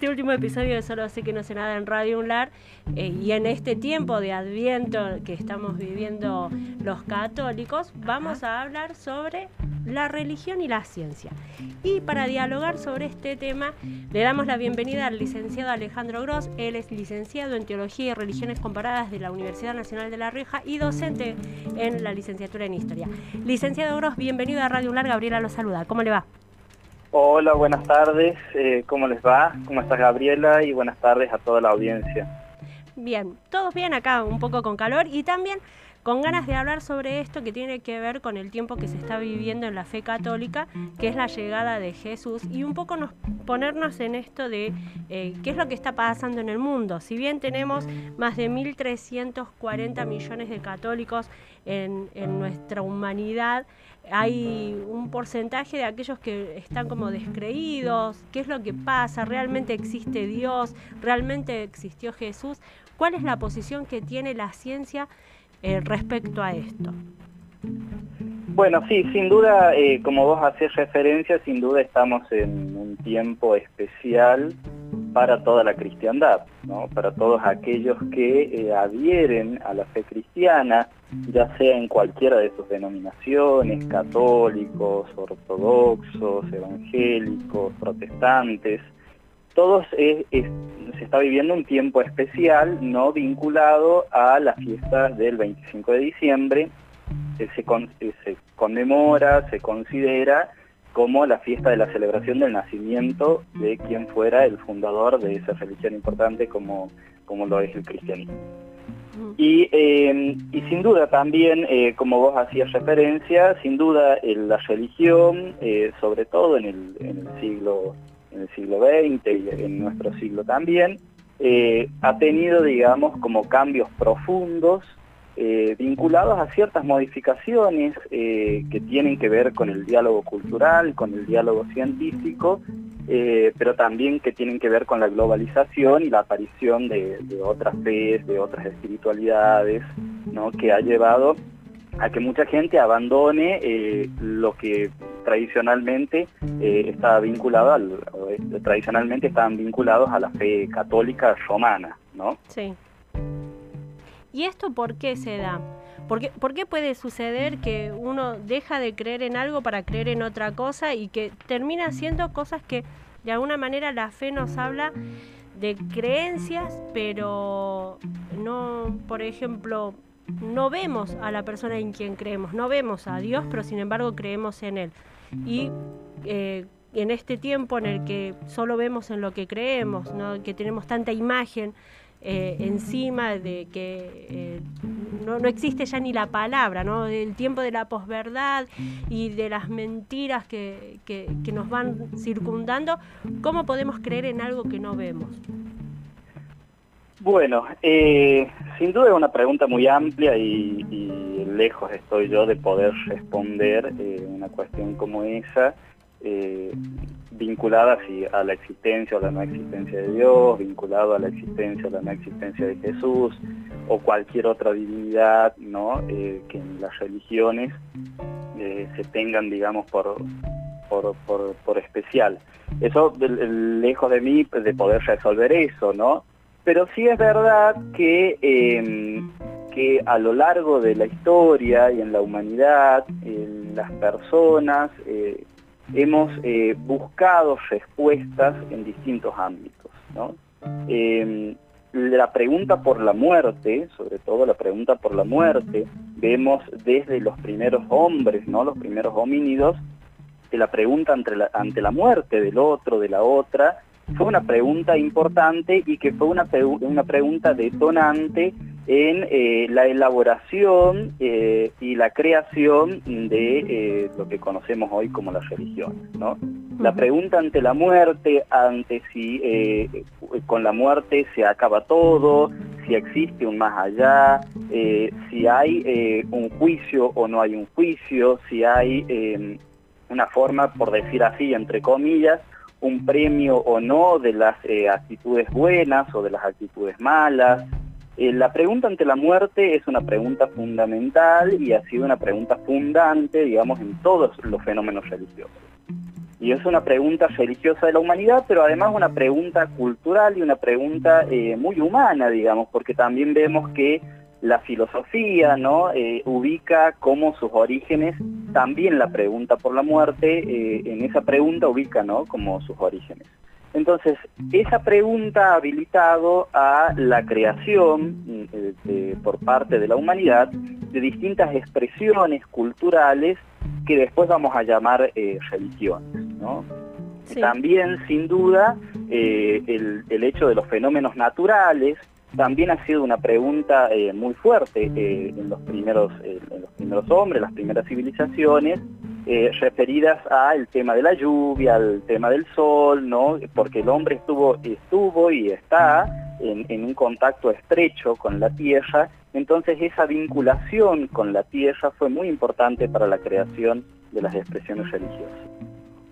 este último episodio de Solo sé que no sé nada en Radio Unlar eh, y en este tiempo de Adviento que estamos viviendo los católicos, vamos a hablar sobre la religión y la ciencia. Y para dialogar sobre este tema, le damos la bienvenida al licenciado Alejandro Gross. Él es licenciado en Teología y Religiones Comparadas de la Universidad Nacional de La Rioja y docente en la licenciatura en Historia. Licenciado Gross, bienvenido a Radio Unlar. Gabriela lo saluda. ¿Cómo le va? Hola, buenas tardes. Eh, ¿Cómo les va? ¿Cómo estás, Gabriela? Y buenas tardes a toda la audiencia. Bien, todos bien acá, un poco con calor y también con ganas de hablar sobre esto que tiene que ver con el tiempo que se está viviendo en la fe católica, que es la llegada de Jesús, y un poco nos, ponernos en esto de eh, qué es lo que está pasando en el mundo. Si bien tenemos más de 1.340 millones de católicos en, en nuestra humanidad, hay un porcentaje de aquellos que están como descreídos, qué es lo que pasa, realmente existe Dios, realmente existió Jesús, cuál es la posición que tiene la ciencia eh, respecto a esto. Bueno, sí, sin duda, eh, como vos hacés referencia, sin duda estamos en un tiempo especial para toda la cristiandad, ¿no? para todos aquellos que eh, adhieren a la fe cristiana, ya sea en cualquiera de sus denominaciones, católicos, ortodoxos, evangélicos, protestantes, todos se está viviendo un tiempo especial no vinculado a la fiesta del 25 de diciembre, que se, se conmemora, se considera como la fiesta de la celebración del nacimiento de quien fuera el fundador de esa religión importante como, como lo es el cristianismo. Y, eh, y sin duda también, eh, como vos hacías referencia, sin duda la religión, eh, sobre todo en el, en el, siglo en el siglo XX y en nuestro siglo también, ha tenido, digamos, como cambios profundos eh, vinculados a ciertas modificaciones eh, que tienen que ver con el diálogo cultural, con el diálogo científico, eh, pero también que tienen que ver con la globalización y la aparición de, otras fe, de otras espiritualidades, ¿no? que ha llevado a que mucha gente abandone lo que tradicionalmente estaba vinculado al, tradicionalmente estaban vinculados a la fe católica romana, ¿no? Sí. ¿Y esto por qué se da? ¿Por qué, ¿Por qué, puede suceder que uno deja de creer en algo para creer en otra cosa y que termina haciendo cosas que de alguna manera la fe nos habla de creencias, pero no, por ejemplo, no vemos a la persona en quien creemos, no vemos a Dios, pero sin embargo creemos en Él. Y eh, en este tiempo en el que solo vemos en lo que creemos, ¿no? que tenemos tanta imagen, eh, encima de que eh, no, existe ya ni la palabra, ¿no? El tiempo de la posverdad y de las mentiras que, que, nos van circundando, ¿cómo podemos creer en algo que no vemos? Bueno, eh, sin duda es una pregunta muy amplia y, lejos estoy yo de poder responder una cuestión como esa vinculada a la existencia o la no existencia de Dios, vinculado a la existencia o la no existencia de Jesús, o cualquier otra divinidad ¿no? Eh, que en las religiones eh, se tengan, digamos, por, por, especial. Eso lejos de mí de poder resolver eso, ¿no? Pero sí es verdad que, em, que a lo largo de la historia y en la humanidad, las personas eh, hemos eh, buscado respuestas en distintos ámbitos. Em, la pregunta por la muerte, sobre todo la pregunta por la muerte, vemos desde los primeros hombres, ¿no? los primeros homínidos, que la pregunta ante la, ante la muerte del otro, de la otra, fue una pregunta importante y que fue una, una pregunta detonante en eh, la elaboración eh, y la creación de eh, lo que conocemos hoy como las religiones. ¿no? La pregunta ante la muerte, ante si con la muerte se acaba todo, si existe un más allá, si hay un juicio o no hay un juicio, si hay una forma, por decir así, entre comillas, un premio o no de las actitudes buenas o de las actitudes malas, eh, la pregunta ante la muerte es una pregunta fundamental y ha sido una pregunta fundante, digamos, en todos los fenómenos religiosos. Y es una pregunta religiosa de la humanidad, pero además una pregunta cultural y una pregunta eh, muy humana, digamos, porque también vemos que la filosofía ¿no? Eh, ubica como sus orígenes también la pregunta por la muerte, eh, en esa pregunta ubica ¿no? como sus orígenes. Entonces, esa pregunta ha habilitado a la creación por parte de la humanidad de distintas expresiones culturales que después vamos a llamar religiones. ¿no? También, sin duda, eh, el, hecho de los fenómenos naturales también ha sido una pregunta eh, muy fuerte eh, en, los primeros, en los primeros hombres, las primeras civilizaciones, referidas al tema de la lluvia, al tema del sol, ¿no? porque el hombre estuvo, estuvo y está en, en un contacto estrecho con la tierra, entonces esa vinculación con la tierra fue muy importante para la creación de las expresiones religiosas.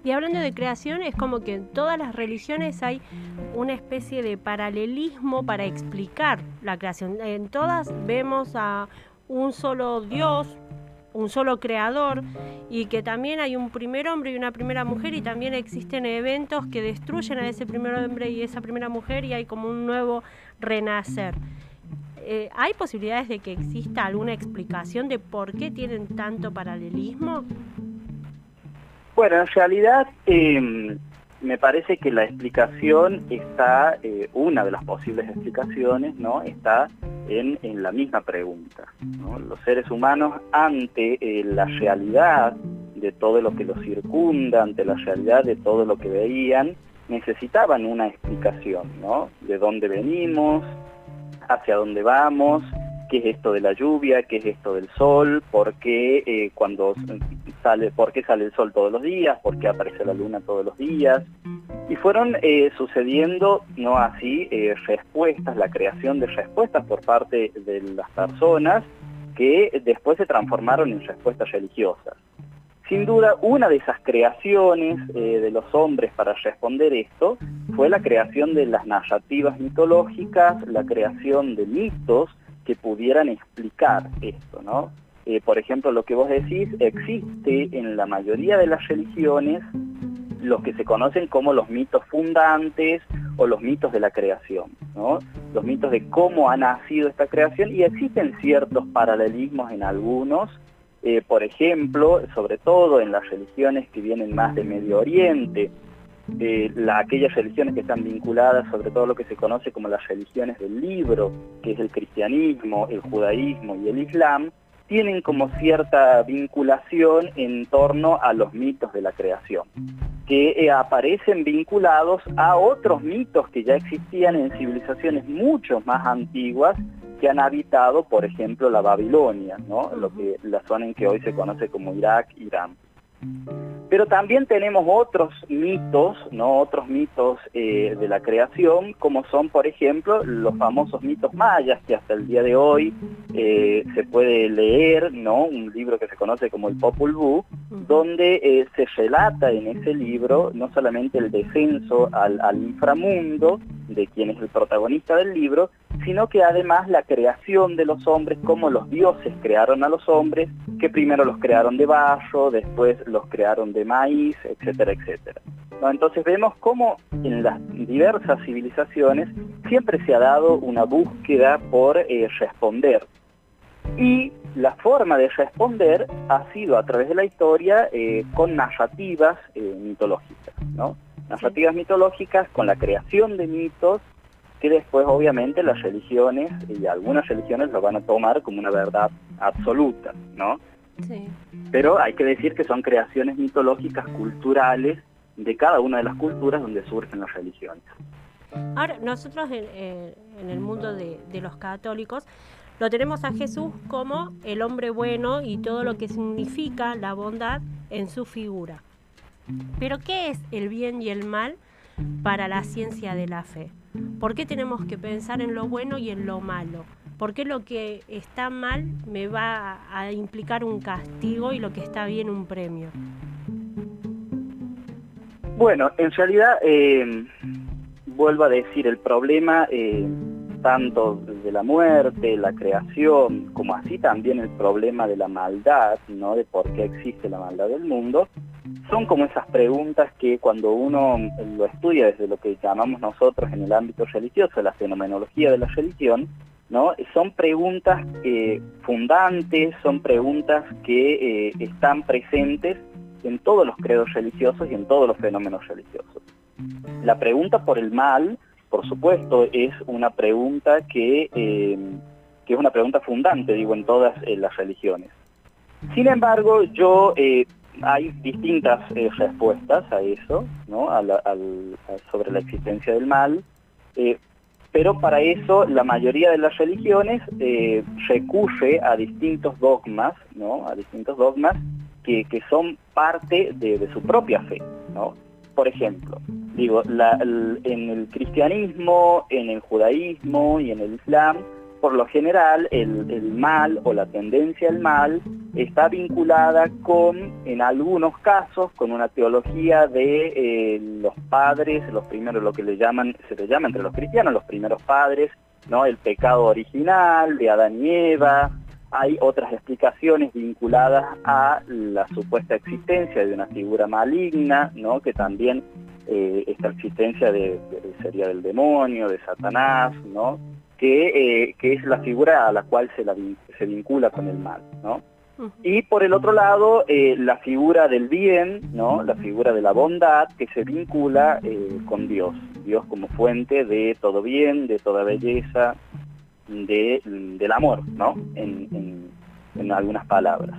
Y hablando de creación, es como que en todas las religiones hay una especie de paralelismo para explicar la creación. En todas vemos a un solo Dios, un solo creador y que también hay un primer hombre y una primera mujer y también existen eventos que destruyen a ese primer hombre y esa primera mujer y hay como un nuevo renacer. Eh, ¿Hay posibilidades de que exista alguna explicación de por qué tienen tanto paralelismo? Bueno, en realidad em, me parece que la explicación está, eh, una de las posibles explicaciones, ¿no? Está en, la misma pregunta. Los seres humanos ante eh, la realidad de todo lo que los circunda, ante la realidad de todo lo que veían, necesitaban una explicación, ¿no? De dónde venimos, hacia dónde vamos, qué es esto de la lluvia, qué es esto del sol, por qué eh, cuando sale, por qué sale el sol todos los días, por qué aparece la luna todos los días. Y fueron eh, sucediendo, no así, eh, respuestas, la creación de respuestas por parte de las personas que después se transformaron en respuestas religiosas. Sin duda, una de esas creaciones de los hombres para responder esto fue la creación de las narrativas mitológicas, la creación de mitos, que pudieran explicar esto, ¿no? Eh, por ejemplo, lo que vos decís, existe en la mayoría de las religiones lo que se conocen como los mitos fundantes o los mitos de la creación, los mitos de cómo ha nacido esta creación y existen ciertos paralelismos en algunos, eh, por ejemplo, sobre todo en las religiones que vienen más de Medio Oriente, aquellas religiones que están vinculadas sobre todo lo que se conoce como las religiones del libro, que es el cristianismo, el judaísmo y el islam, tienen como cierta vinculación en torno a los mitos de la creación, que eh, aparecen vinculados a otros mitos que ya existían en civilizaciones mucho más antiguas que han habitado, por ejemplo, la Babilonia, ¿no? lo que, la zona en que hoy se conoce como Irak, Irán. Pero también tenemos otros mitos, ¿no? otros mitos eh, de la creación, como son, por ejemplo, los famosos mitos mayas, que hasta el día de hoy eh, se puede leer, ¿no? un libro que se conoce como el Popul Vuh, donde eh, se relata en ese libro no solamente el descenso al, al inframundo, de quien es el protagonista del libro, sino que además la creación de los hombres, como los dioses crearon a los hombres, que primero los crearon de barro, después los crearon de maíz, etcétera, etcétera. Entonces vemos cómo en las diversas civilizaciones siempre se ha dado una búsqueda por eh, responder. Y la forma de responder ha sido a través de la historia eh, con narrativas eh, mitológicas, ¿no? Narrativas mitológicas con la creación de mitos que después obviamente las religiones y algunas religiones lo van a tomar como una verdad absoluta, ¿no? Sí. Pero hay que decir que son creaciones mitológicas culturales de cada una de las culturas donde surgen las religiones. Ahora, nosotros en, el mundo de, de, los católicos lo tenemos a Jesús como el hombre bueno y todo lo que significa la bondad en su figura. Pero ¿qué es el bien y el mal para la ciencia de la fe? ¿Por qué tenemos que pensar en lo bueno y en lo malo? ¿Por qué lo que está mal me va a implicar un castigo y lo que está bien un premio? Bueno, en realidad, eh, vuelvo a decir, el problema eh, tanto de la muerte, la creación, como así también el problema de la maldad, ¿no? de por qué existe la maldad del mundo, son como esas preguntas que cuando uno lo estudia desde lo que llamamos nosotros en el ámbito religioso, la fenomenología de la religión, ¿no? Son preguntas eh, fundantes, son preguntas que eh, están presentes en todos los credos religiosos y en todos los fenómenos religiosos. La pregunta por el mal, por supuesto, es una pregunta que, eh, que es una pregunta fundante, digo, en todas las religiones. Sin embargo, yo hay distintas respuestas a eso, ¿no? sobre la existencia del mal pero para eso la mayoría de las religiones eh, recurre a distintos dogmas, ¿no? A distintos dogmas que, son parte de, su propia fe, ¿no? Por ejemplo, digo, en el cristianismo, en el judaísmo y en el islam, por lo general el, mal o la tendencia al mal está vinculada con, en algunos casos, con una teología de eh, los padres, los primeros, lo que le llaman, se le llama entre los cristianos, los primeros padres, ¿no? El pecado original de Adán y Eva. Hay otras explicaciones vinculadas a la supuesta existencia de una figura maligna, ¿no? Que también eh, esta existencia de, sería del demonio, de Satanás, ¿no? que, eh, que es la figura a la cual se, se vincula con el mal, ¿no? Y por el otro lado, eh, la figura del bien, ¿no? la figura de la bondad que se vincula eh, con Dios, Dios como fuente de todo bien, de toda belleza, de, del amor, ¿no? en, en algunas palabras.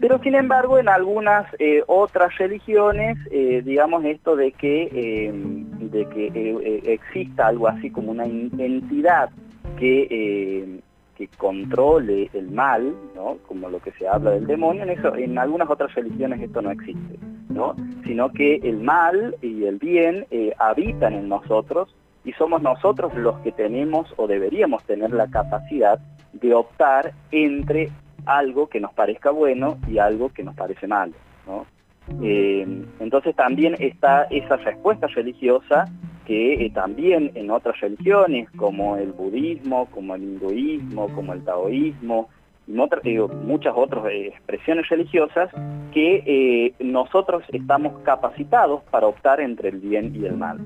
Pero sin embargo, en algunas eh, otras religiones, digamos esto de que, de que exista algo así como una entidad que, que controle el mal, ¿no? como lo que se habla del demonio, en, eso, en algunas otras religiones esto no existe, ¿no? sino que el mal y el bien habitan en nosotros y somos nosotros los que tenemos o deberíamos tener la capacidad de optar entre algo que nos parezca bueno y algo que nos parece malo. Eh, entonces también está esa respuesta religiosa que eh, también en otras religiones como el budismo, como el hinduismo, como el taoísmo, y muchas otras eh, expresiones religiosas que eh, nosotros estamos capacitados para optar entre el bien y el mal.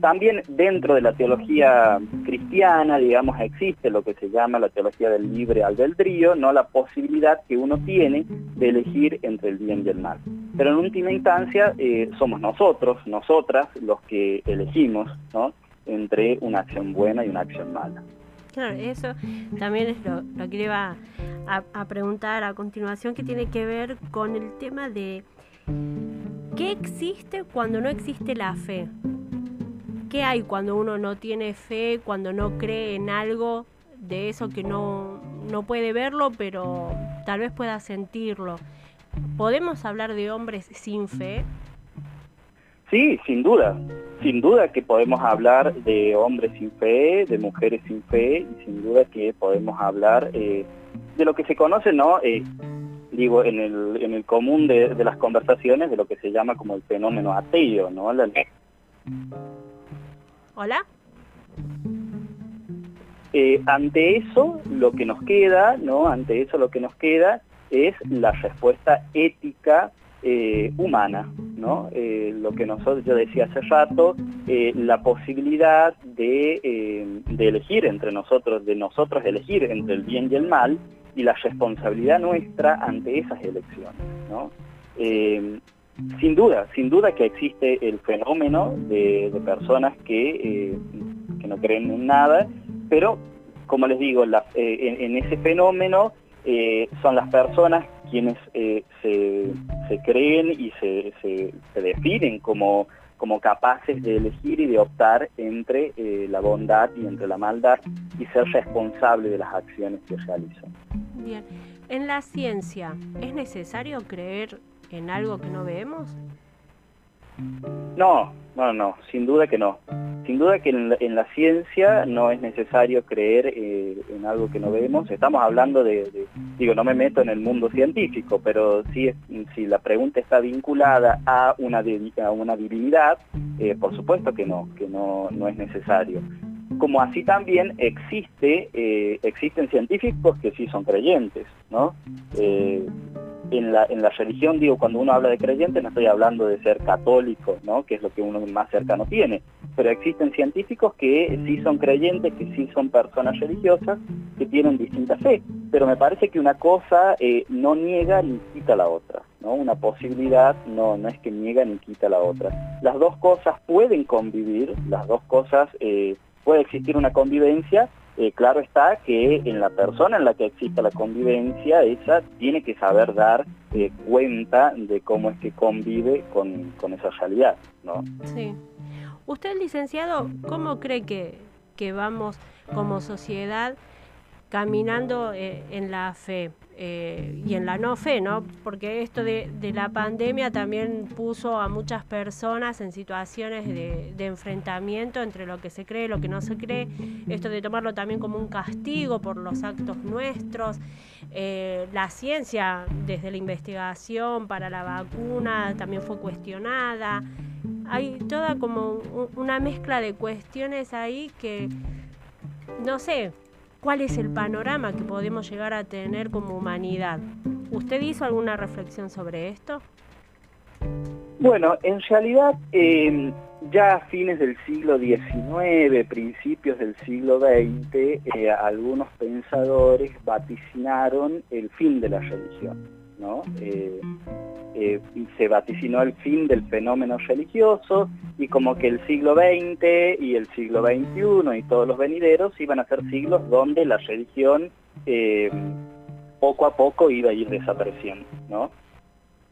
También dentro de la teología cristiana, digamos, existe lo que se llama la teología del libre albedrío, ¿no? la posibilidad que uno tiene de elegir entre el bien y el mal. Pero en última instancia eh, somos nosotros, nosotras, los que elegimos ¿no? entre una acción buena y una acción mala. Claro, eso también es lo, que le iba a, preguntar a continuación, que tiene que ver con el tema de qué existe cuando no existe la fe. ¿Qué hay cuando uno no tiene fe, cuando no cree en algo de eso que no, no puede verlo, pero tal vez pueda sentirlo? ¿Podemos hablar de hombres sin fe? Sí, sin duda. Sin duda que podemos hablar de hombres sin fe, de mujeres sin fe, y sin duda que podemos hablar eh, de lo que se conoce, ¿no? Eh, digo, en el, en el común de, las conversaciones, de lo que se llama como el fenómeno ateo, ¿no? Hola. Eh, ante eso, lo que nos queda, ¿no? Ante eso lo que nos queda es la respuesta ética humana, Eh, lo que nosotros, yo decía hace rato, eh, la posibilidad de, elegir entre nosotros, de nosotros elegir entre el bien y el mal, y la responsabilidad nuestra ante esas elecciones, ¿no? sin duda, sin duda que existe el fenómeno de, personas que, que, no creen en nada, pero como les digo, en, ese fenómeno son las personas quienes eh, se, creen y se, definen como, capaces de elegir y de optar entre eh, la bondad y entre la maldad y ser responsable de las acciones que realizan. Bien. En la ciencia, ¿es necesario creer en algo que no vemos? No, no, no, sin duda que no. Sin duda que en la, ciencia no es necesario creer eh, en algo que no vemos. Estamos hablando de, digo, no me meto en el mundo científico, pero sí, si la pregunta está vinculada a una, a una divinidad, eh, por supuesto que no, que no, no es necesario. Como así también existe, eh, existen científicos que sí son creyentes, ¿no? En la, en la religión, digo, cuando uno habla de creyente, no estoy hablando de ser católico, ¿no? que es lo que uno más cercano tiene, pero existen científicos que sí son creyentes, que sí son personas religiosas, que tienen distinta fe, pero me parece que una cosa eh, no niega ni quita la otra, ¿no? una posibilidad no, no es que niega ni quita la otra. Las dos cosas pueden convivir, las dos cosas, eh, puede existir una convivencia, eh, claro está que en la persona en la que exista la convivencia, esa tiene que saber dar eh, cuenta de cómo es que convive con, con, esa realidad, ¿no? Sí. Usted, licenciado, ¿cómo cree que, que vamos como sociedad caminando eh, en la fe eh, y en la no fe, ¿no? Porque esto de, la pandemia también puso a muchas personas en situaciones de, enfrentamiento entre lo que se cree y lo que no se cree, esto de tomarlo también como un castigo por los actos nuestros, eh, la ciencia desde la investigación para la vacuna también fue cuestionada, hay toda como una mezcla de cuestiones ahí que, no sé, cuál es el panorama que podemos llegar a tener como humanidad. ¿Usted hizo alguna reflexión sobre esto? Bueno, en realidad em, ya a fines del siglo XIX, principios del siglo XX, eh, algunos pensadores vaticinaron el fin de la religión. Eh, eh, se vaticinó el fin del fenómeno religioso y como que el siglo XX y el siglo XXI y todos los venideros iban a ser siglos donde la religión eh, poco a poco iba a ir desapareciendo.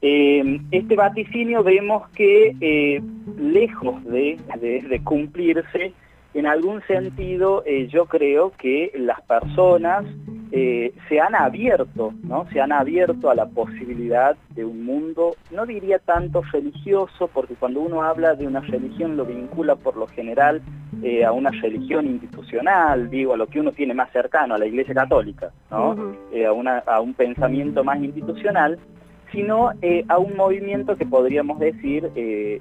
este vaticinio vemos que lejos de, cumplirse, en algún sentido yo creo que las personas eh, se han abierto, ¿no? Se han abierto a la posibilidad de un mundo, no diría tanto religioso, porque cuando uno habla de una religión lo vincula por lo general eh, a una religión institucional, digo, a lo que uno tiene más cercano, a la Iglesia Católica, ¿no? Eh, a, a un pensamiento más institucional, sino a un movimiento que podríamos decir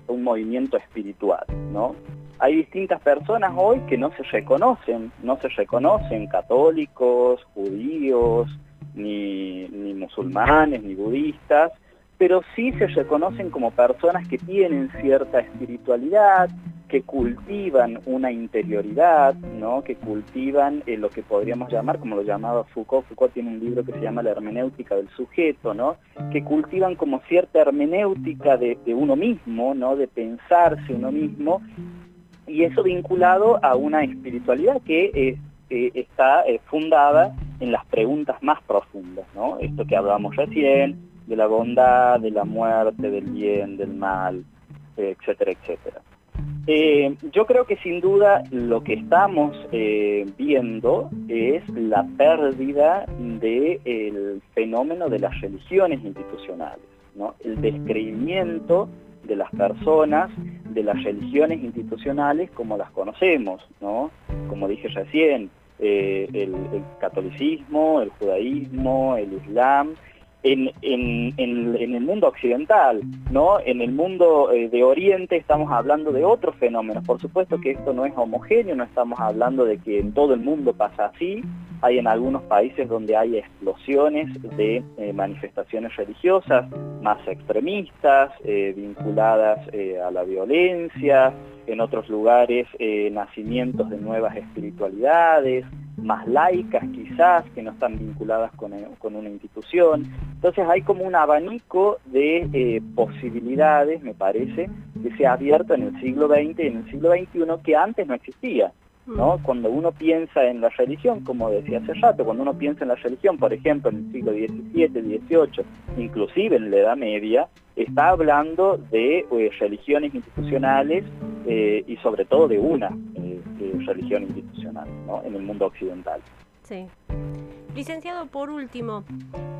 un movimiento espiritual, ¿no? Hay distintas personas hoy que no se reconocen, no se reconocen católicos, judíos, ni, musulmanes, ni budistas, pero sí se reconocen como personas que tienen cierta espiritualidad, que cultivan una interioridad, ¿no? que cultivan eh, lo que podríamos llamar, como lo llamaba Foucault, Foucault tiene un libro que se llama La hermenéutica del sujeto, ¿no? que cultivan como cierta hermenéutica de, de uno mismo, ¿no? de pensarse uno mismo, y eso vinculado a una espiritualidad que eh, eh, está eh, fundada en las preguntas más profundas, ¿no? Esto que hablábamos recién, de la bondad, de la muerte, del bien, del mal, etcétera, etcétera. yo creo que sin duda lo que estamos viendo es la pérdida del fenómeno de las religiones institucionales, ¿no? el descreimiento de las personas, de las religiones institucionales como las conocemos, ¿no? Como dije recién, eh, el, catolicismo, el judaísmo, el islam, en, el mundo occidental, ¿no? En el mundo eh, de Oriente estamos hablando de otros fenómenos. Por supuesto que esto no es homogéneo, no estamos hablando de que en todo el mundo pasa así. Hay en algunos países donde hay explosiones de eh, manifestaciones religiosas más extremistas, eh, vinculadas a la violencia, en otros lugares nacimientos de nuevas espiritualidades, más laicas quizás, que no están vinculadas con, con una institución. Entonces hay como un abanico de eh, posibilidades, me parece, que se ha abierto en el siglo XX y en el siglo XXI que antes no existía. ¿No? Mm. Cuando uno piensa en la religión, como decía hace rato, cuando uno piensa en la religión, por ejemplo, en el siglo XVII, XVIII, inclusive en la Edad Media, está hablando de eh, religiones institucionales eh, y sobre todo de una religión institucional ¿no? en el mundo occidental. Sí. Licenciado, por último,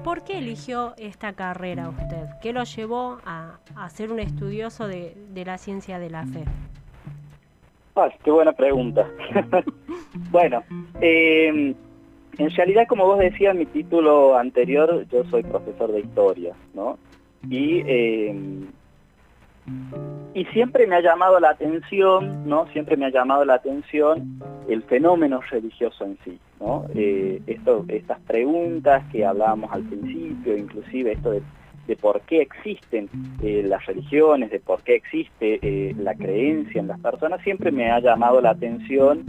¿por qué eligió esta carrera usted? ¿Qué lo llevó a, ser un estudioso de, la ciencia de la fe? Qué buena pregunta. bueno, em, en realidad, como vos decías, mi título anterior, yo soy profesor de historia, ¿no? Y em, y siempre me ha llamado la atención, ¿no? Siempre me ha llamado la atención el fenómeno religioso en sí, ¿no? Eh, esto, estas preguntas que hablábamos al principio, inclusive esto de de por qué existen eh, las religiones, de por qué existe eh, la creencia en las personas, siempre me ha llamado la atención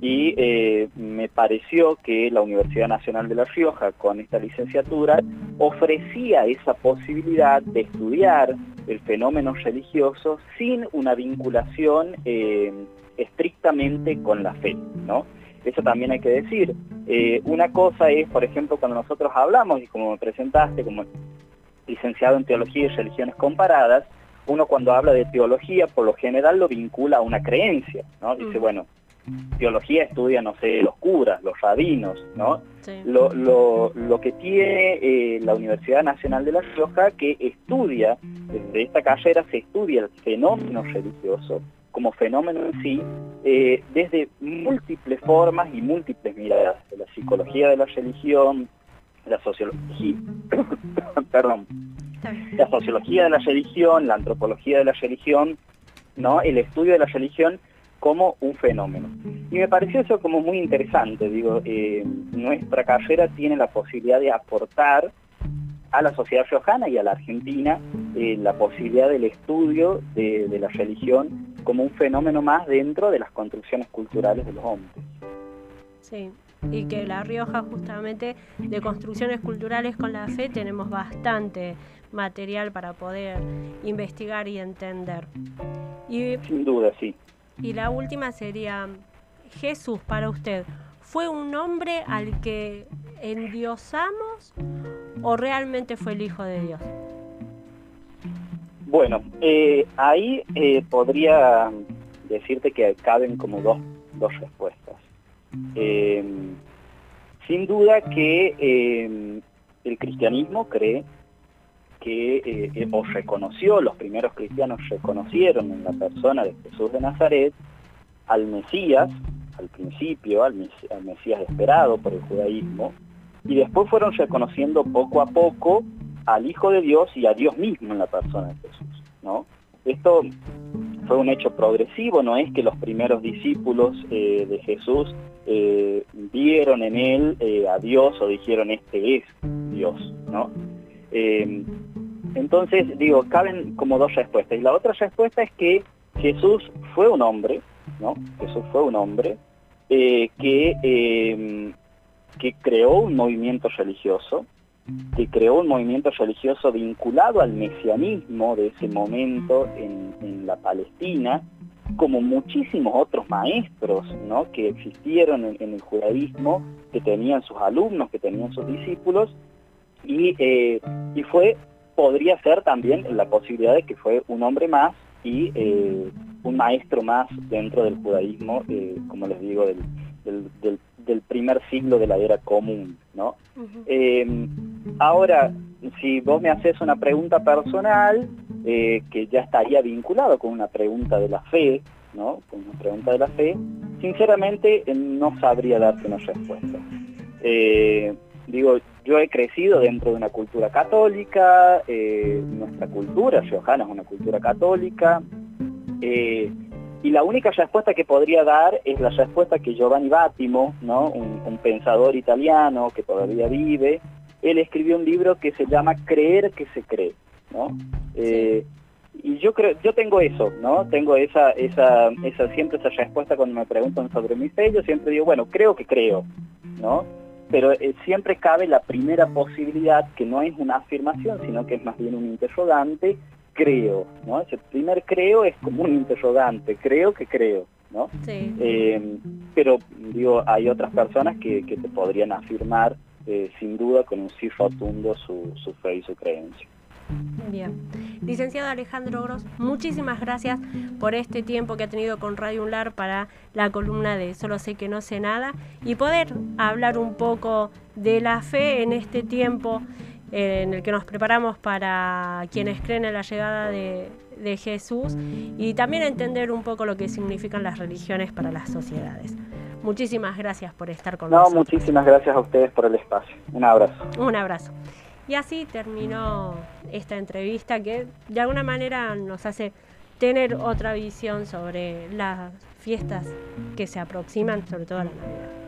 y eh, me pareció que la Universidad Nacional de La Rioja, con esta licenciatura, ofrecía esa posibilidad de estudiar el fenómeno religioso sin una vinculación estrictamente con la fe, ¿no? Eso también hay que decir. una cosa es, por ejemplo, cuando nosotros hablamos, y como me presentaste, como licenciado en Teología y Religiones Comparadas, uno cuando habla de teología, por lo general lo vincula a una creencia, ¿no? Dice, mm. bueno, teología estudia, no sé, los curas, los rabinos, ¿no? Lo, lo, lo, que tiene eh, la Universidad Nacional de La Rioja, que estudia, desde esta carrera se estudia el fenómeno religioso como fenómeno en sí, eh, desde múltiples formas y múltiples miradas, de la psicología de la religión, la sociología, perdón, la sociología de la religión, la antropología de la religión, ¿no? el estudio de la religión como un fenómeno. Y me pareció eso como muy interesante, digo, eh, nuestra carrera tiene la posibilidad de aportar a la sociedad riojana y a la Argentina eh, la posibilidad del estudio de, de la religión como un fenómeno más dentro de las construcciones culturales de los hombres. Sí, y que La Rioja justamente de construcciones culturales con la fe tenemos bastante material para poder investigar y entender. Y, Sin duda, sí. Y la última sería, Jesús para usted, ¿fue un hombre al que endiosamos o realmente fue el Hijo de Dios? Bueno, eh, ahí eh, podría decirte que caben como dos, dos respuestas. Eh, sin duda que eh, el cristianismo cree que, eh, o reconoció, los primeros cristianos reconocieron en la persona de Jesús de Nazaret al Mesías, al principio, al, Mesías esperado por el judaísmo, y después fueron reconociendo poco a poco al Hijo de Dios y a Dios mismo en la persona de Jesús. ¿no? Esto fue un hecho progresivo, no es que los primeros discípulos eh, de Jesús eh, vieron en él eh, a Dios o dijeron este es Dios, ¿no? entonces, digo, caben como dos respuestas. Y la otra respuesta es que Jesús fue un hombre, ¿no? Jesús fue un hombre que, que creó un movimiento religioso, que creó un movimiento religioso vinculado al mesianismo de ese momento en, la Palestina, como muchísimos otros maestros ¿no? que existieron en, el judaísmo, que tenían sus alumnos, que tenían sus discípulos, y, eh, y fue, podría ser también la posibilidad de que fue un hombre más y eh, un maestro más dentro del judaísmo, eh, como les digo, del, del, del primer siglo de la era común, ¿no? Eh, ahora, si vos me haces una pregunta personal, eh, que ya estaría vinculado con una pregunta de la fe, ¿no? Con una pregunta de la fe, sinceramente eh, no sabría darte una respuesta. digo, yo he crecido dentro de una cultura católica, nuestra cultura, Johanna es una cultura católica, y la única respuesta que podría dar es la respuesta que Giovanni Battimo, ¿no? un, pensador italiano que todavía vive, él escribió un libro que se llama Creer que se cree. ¿no? Eh, y yo creo, yo tengo eso, ¿no? Tengo esa, esa, esa, siempre esa respuesta cuando me preguntan sobre mi fe, yo siempre digo, bueno, creo que creo, ¿no? Pero eh, siempre cabe la primera posibilidad, que no es una afirmación, sino que es más bien un interrogante, creo, ¿no? Ese primer creo es como un interrogante, creo que creo, ¿no? Sí. Eh, pero, digo, hay otras personas que, te podrían afirmar eh, sin duda con un sí rotundo su, su fe y su creencia. Bien. Licenciado Alejandro Gros, muchísimas gracias por este tiempo que ha tenido con Radio Unlar para la columna de Solo sé que no sé nada y poder hablar un poco de la fe en este tiempo en el que nos preparamos para quienes creen en la llegada de, Jesús y también entender un poco lo que significan las religiones para las sociedades. Muchísimas gracias por estar con nosotros. No, muchísimas gracias a ustedes por el espacio. Un abrazo. Un abrazo. Y así terminó esta entrevista que de alguna manera nos hace tener otra visión sobre las fiestas que se aproximan, sobre todo la Navidad.